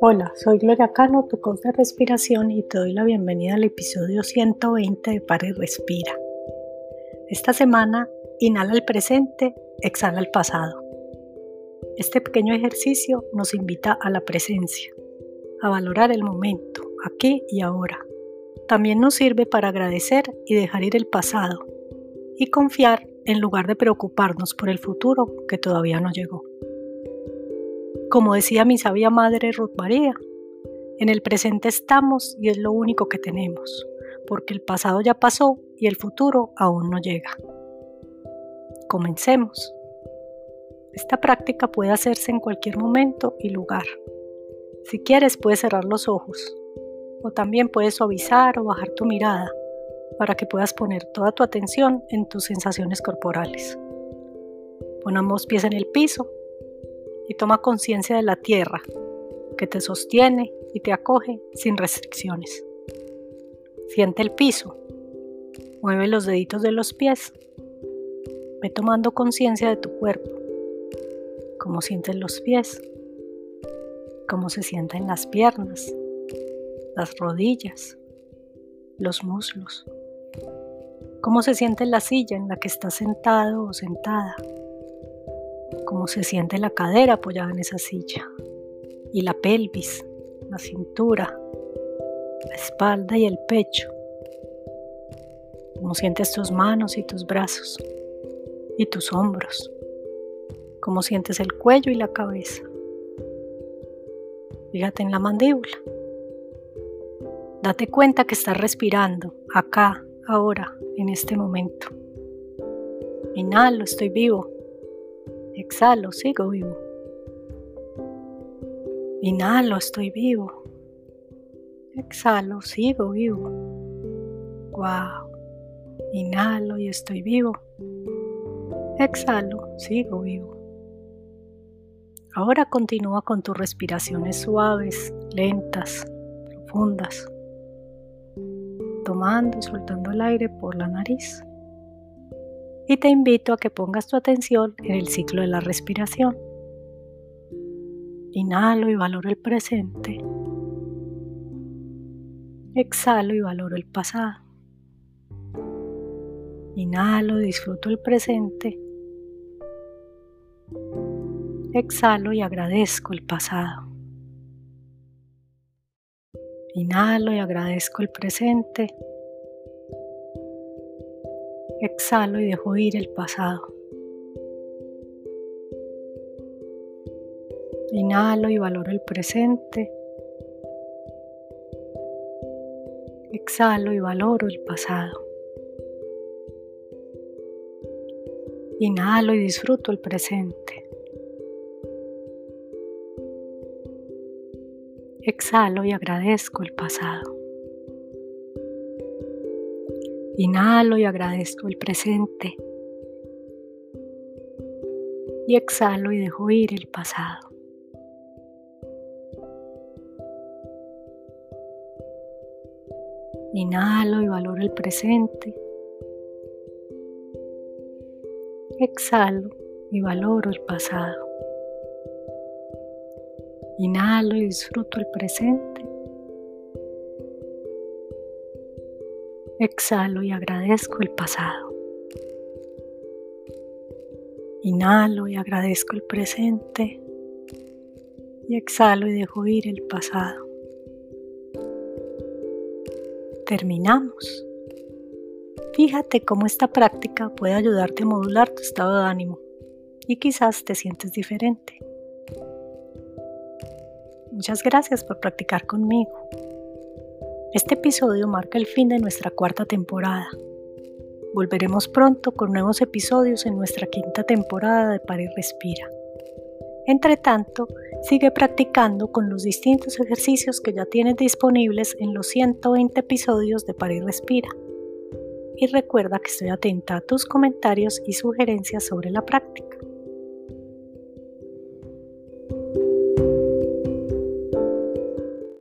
Hola, soy Gloria Cano, tu coach de respiración y te doy la bienvenida al episodio 120 de Para y Respira. Esta semana, inhala el presente, exhala el pasado. Este pequeño ejercicio nos invita a la presencia, a valorar el momento, aquí y ahora. También nos sirve para agradecer y dejar ir el pasado y confiar en lugar de preocuparnos por el futuro que todavía no llegó. Como decía mi sabia madre Ruth María, en el presente estamos y es lo único que tenemos, porque el pasado ya pasó y el futuro aún no llega. Comencemos. Esta práctica puede hacerse en cualquier momento y lugar. Si quieres puedes cerrar los ojos o también puedes suavizar o bajar tu mirada para que puedas poner toda tu atención en tus sensaciones corporales. Pon ambos pies en el piso y toma conciencia de la tierra que te sostiene y te acoge sin restricciones. Siente el piso, mueve los deditos de los pies, ve tomando conciencia de tu cuerpo, cómo sienten los pies, cómo se sienten las piernas, las rodillas, los muslos, cómo se siente la silla en la que estás sentado o sentada cómo se siente la cadera apoyada en esa silla y la pelvis, la cintura, la espalda y el pecho. Cómo sientes tus manos y tus brazos y tus hombros. Cómo sientes el cuello y la cabeza. Fíjate en la mandíbula. Date cuenta que estás respirando acá, ahora, en este momento. Inhalo, estoy vivo. Exhalo, sigo vivo. Inhalo, estoy vivo. Exhalo, sigo vivo. Wow. Inhalo y estoy vivo. Exhalo, sigo vivo. Ahora continúa con tus respiraciones suaves, lentas, profundas, tomando y soltando el aire por la nariz y te invito a que pongas tu atención en el ciclo de la respiración. Inhalo y valoro el presente. Exhalo y valoro el pasado. Inhalo, disfruto el presente. Exhalo y agradezco el pasado. Inhalo y agradezco el presente. Exhalo y dejo ir el pasado. Inhalo y valoro el presente. Exhalo y valoro el pasado. Inhalo y disfruto el presente. Exhalo y agradezco el pasado. Inhalo y agradezco el presente. Y exhalo y dejo ir el pasado. Inhalo y valoro el presente. Exhalo y valoro el pasado. Inhalo y disfruto el presente. Exhalo y agradezco el pasado. Inhalo y agradezco el presente. Y exhalo y dejo ir el pasado. Terminamos. Fíjate cómo esta práctica puede ayudarte a modular tu estado de ánimo y quizás te sientes diferente. Muchas gracias por practicar conmigo. Este episodio marca el fin de nuestra cuarta temporada. Volveremos pronto con nuevos episodios en nuestra quinta temporada de Para y Respira. Entre tanto, sigue practicando con los distintos ejercicios que ya tienes disponibles en los 120 episodios de Para y Respira. Y recuerda que estoy atenta a tus comentarios y sugerencias sobre la práctica.